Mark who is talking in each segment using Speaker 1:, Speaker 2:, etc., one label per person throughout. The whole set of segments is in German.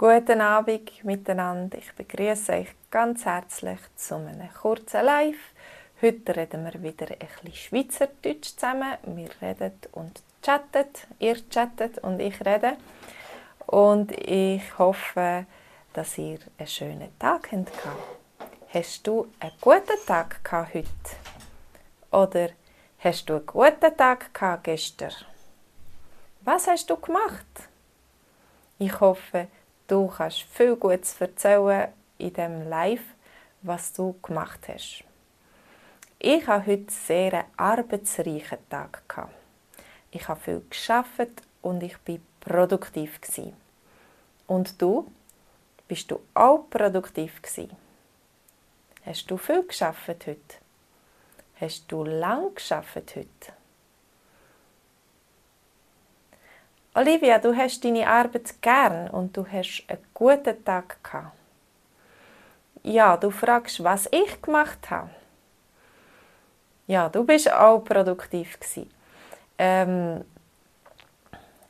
Speaker 1: Guten Abend miteinander. Ich begrüße euch ganz herzlich zu einem kurzen Live. Heute reden wir wieder ein bisschen Schweizerdeutsch zusammen. Wir reden und chatten. Ihr chattet und ich rede. Und ich hoffe, dass ihr einen schönen Tag habt. Hast du einen guten Tag heute? Oder hast du einen guten Tag gestern? Was hast du gemacht? Ich hoffe, Du kannst viel Gutes erzählen in diesem Live, was du gemacht hast. Ich hatte heute sehr einen arbeitsreichen Tag. Ich habe viel geschafft und ich war produktiv. Und du? Bist du auch produktiv Hast du viel geschafft heute? Hast du lang geschafft heute? Olivia, du hast deine Arbeit gern und du hast einen guten Tag gehabt. Ja, du fragst, was ich gemacht habe. Ja, du bist auch produktiv Ähm,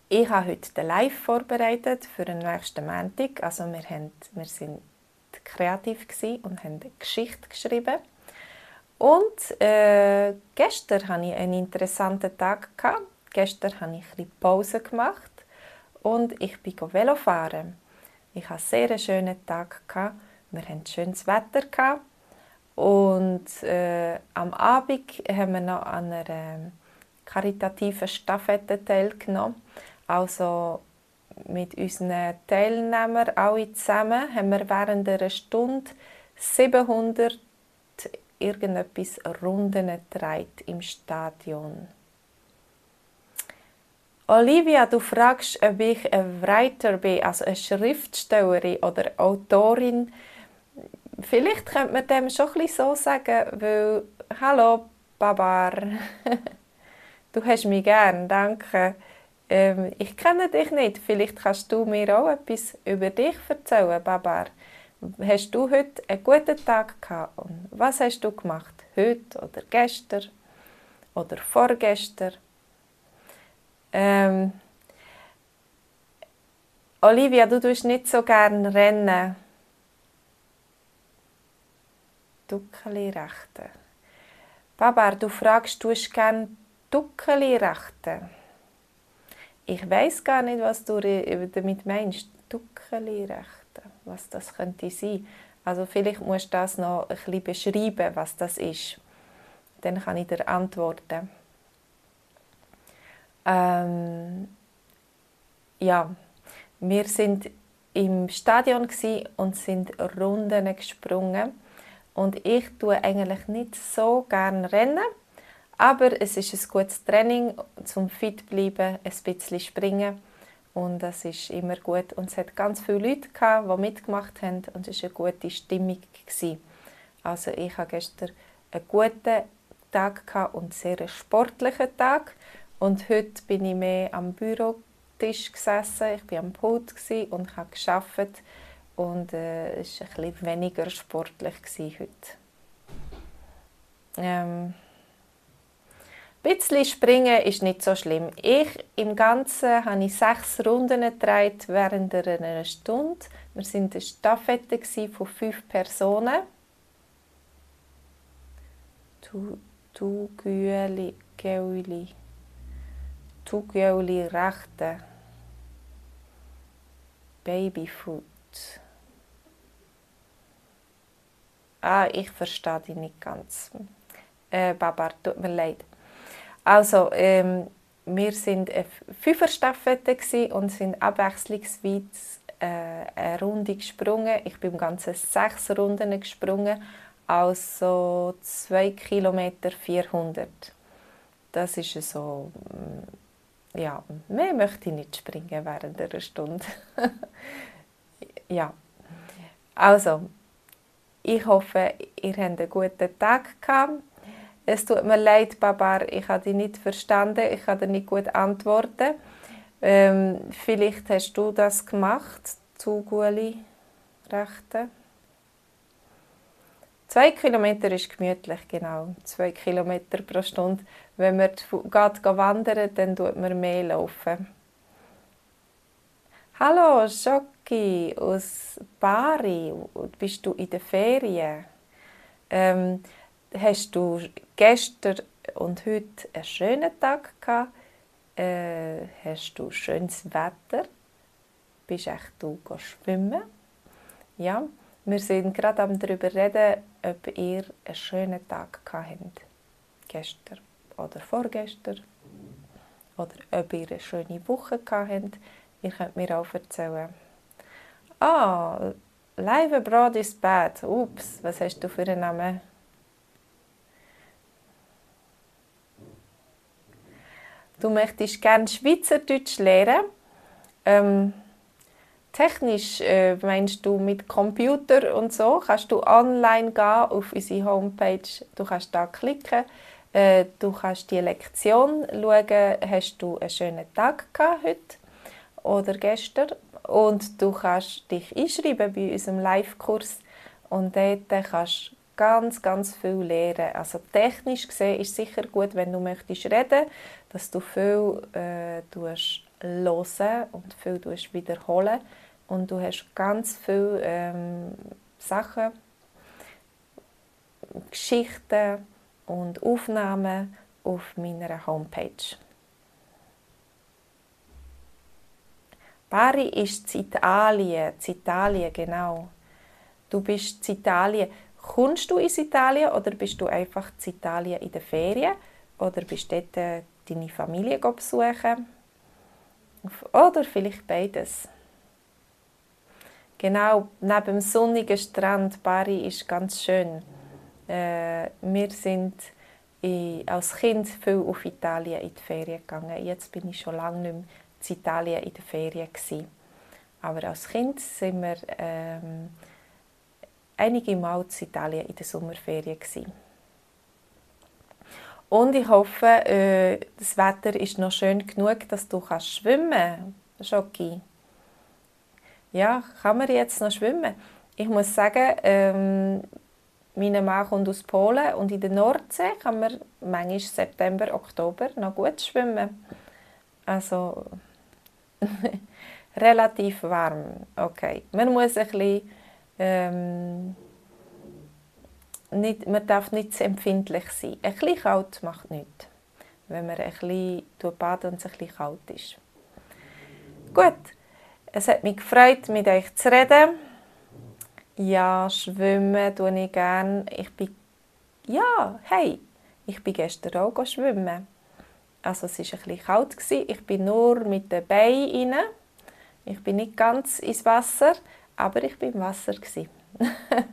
Speaker 1: ich habe heute den Live vorbereitet für den nächsten Montag. Also wir, haben, wir sind kreativ und haben eine Geschichte geschrieben. Und äh, gestern hatte ich einen interessanten Tag. Gehabt. Gestern habe ich ein Pause gemacht und ich bin Velofahren. Ich hatte einen sehr schönen Tag. Wir hatten schönes Wetter. Und äh, am Abend haben wir noch an einer karitativen Staffette teilgenommen. Also mit unseren Teilnehmern alle zusammen haben wir während einer Stunde 700 irgendetwas Runden im Stadion. Olivia, du fragst, ob ich ein Writer bin, also eine Schriftstellerin oder Autorin. Vielleicht könnte man dem schon ein so sagen, weil «Hallo, Babar, du hast mich gern, danke. Ähm, ich kenne dich nicht, vielleicht kannst du mir auch etwas über dich erzählen, Babar. Hast du heute einen guten Tag gehabt? Und was hast du gemacht? Heute oder gestern oder vorgestern? Ähm, Olivia, du tust nicht so gerne rennen. Duckeli rechte. Babar, du fragst, du hast gerne Duckeli rechte. Ich weiß gar nicht, was du damit meinst. Duckeli rechte. Was das könnte sein. Also vielleicht musst du das noch ein bisschen beschreiben, was das ist. Dann kann ich dir antworten. Ähm, ja, wir sind im Stadion und sind Runden gesprungen. Und ich tue eigentlich nicht so gerne rennen, aber es ist ein gutes Training zum fit bleiben, ein bisschen springen. Und das ist immer gut. Und es hat ganz viele Leute gehabt, die mitgemacht haben. Und es war eine gute Stimmung Also ich hatte gestern einen guten Tag und einen sehr sportlichen Tag und heute bin ich mehr am Bürotisch gesessen, ich war am Pult und habe gearbeitet und äh, es war ein weniger sportlich heute. Ähm, ein bisschen springen ist nicht so schlimm. Ich im Ganzen habe ich sechs Runden gedreht während einer Stunde. Wir waren eine Staffette von fünf Personen. Du, du Güeli, Güeli. Tugjoli rechte. Babyfoot. Ah, ich verstehe dich nicht ganz. Äh, Baba, tut mir leid. Also, ähm, wir sind eine Fünferstaffette und sind abwechslungsweise äh, eine Runde gesprungen. Ich bin im Ganzen sechs Runden gesprungen, also 2 Kilometer 400. Das ist so mm, ja, mehr möchte ich nicht springen während einer Stunde. ja, also, ich hoffe, ihr habt einen guten Tag gehabt. Es tut mir leid, Babar, ich habe dich nicht verstanden, ich kann dir nicht gut antworten. Ähm, vielleicht hast du das gemacht, zu Guli rechte. Zwei Kilometer ist gemütlich, genau. Zwei Kilometer pro Stunde. Wenn man geht wandern, dann tut man mehr laufen. Hallo, Schocki aus Bari. Bist du in der Ferien? Ähm, hast du gestern und heute einen schönen Tag gehabt? Äh, hast du schönes Wetter? Bist echt du schwimmen? Ja, wir sind gerade am darüber reden, ob ihr einen schönen Tag habt. Gestern oder vorgestern. Oder ob ihr eine schöne Woche habt. Ihr könnt mir auch erzählen. Ah, Live abroad is bad. Ups, was hast du für einen Namen? Du möchtest gerne Schweizerdeutsch lernen. Ähm, technisch äh, meinst du mit Computer und so? Kannst du online gehen auf unsere Homepage. Du kannst da klicken. Äh, du kannst die Lektion schauen. Hast du einen schönen Tag gehabt heute? oder gestern. Und du kannst dich einschreiben bei unserem Live-Kurs und dort kannst du ganz, ganz viel lernen. Also technisch gesehen ist es sicher gut, wenn du möchtest reden, dass du viel äh, hören und viel wiederholen und du hast ganz viele ähm, Sachen, Geschichten und Aufnahmen auf meiner Homepage. Bari ist Italien, Italien, genau. Du bist Italien. Kommst du ins Italien oder bist du einfach in Italien in der Ferien? Oder bist du dort äh, deine Familie besuchen? Oder vielleicht beides. Genau, neben dem sonnigen Strand Bari ist ganz schön. Äh, wir sind als Kind viel auf Italien in die Ferien gegangen. Jetzt bin ich schon lange nicht mehr in Italien in der Ferien. Gewesen. Aber als Kind sind wir ähm, einige Mal in Italien in der Sommerferien. Gewesen. Und ich hoffe, äh, das Wetter ist noch schön genug, dass du kannst schwimmen kannst. Ja, kann man jetzt noch schwimmen? Ich muss sagen, ähm, mein Mann kommt aus Polen und in der Nordsee kann man manchmal September, Oktober noch gut schwimmen. Also Relativ warm, okay. Man muss ein bisschen, ähm, nicht, man darf nicht zu empfindlich sein. Ein bisschen kalt macht nichts, wenn man ein bisschen baden und es ein bisschen kalt ist. Gut, es hat mich gefreut, mit euch zu reden. Ja, schwimmen tue ich gerne. Ich bin, ja, hey, ich bin gestern auch schwimmen. Also es war ein kalt. Ich bin nur mit den Beinen rein. Ich bin nicht ganz ins Wasser, aber ich bin im Wasser.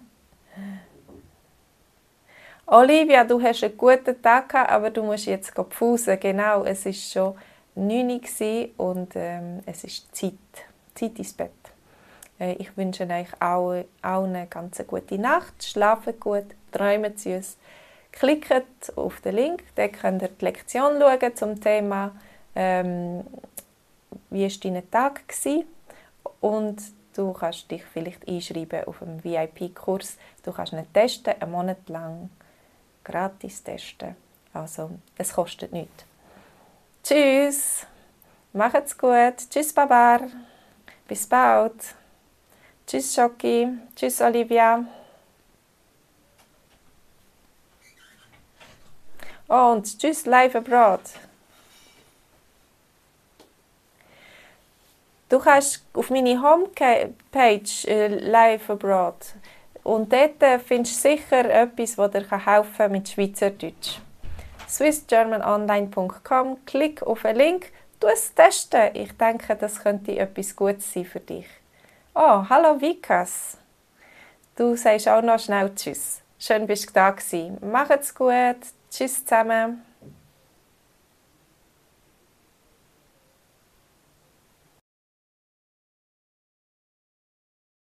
Speaker 1: Olivia, du hast einen guten Tag gehabt, aber du musst jetzt pfusen. Genau, es ist schon 9 Uhr und ähm, es ist Zeit. Zeit ins Bett. Äh, ich wünsche euch allen eine ganz gute Nacht. Schlafen gut, träumen süß. Klickt auf den Link, dort könnt ihr die Lektion schauen zum Thema ähm, «Wie war dein Tag?» gewesen? und du kannst dich vielleicht einschreiben auf einen VIP-Kurs. Du kannst ihn testen, einen Monat lang gratis testen. Also, es kostet nichts. Tschüss, macht's gut. Tschüss, Baba. Bis bald. Tschüss, Schoki. Tschüss, Olivia. Und tschüss, live abroad. Du kannst auf meine Homepage äh, live abroad und dort äh, findest du sicher etwas, das dir helfen kann mit Schweizerdeutsch. swissgermanonline.com, klick auf den Link, du es testen. Ich denke, das könnte etwas Gutes sein für dich. Oh, hallo Vikas. Du sagst auch noch schnell Tschüss. Schön, bist du da gewesen. Macht's gut. Tschüss zusammen.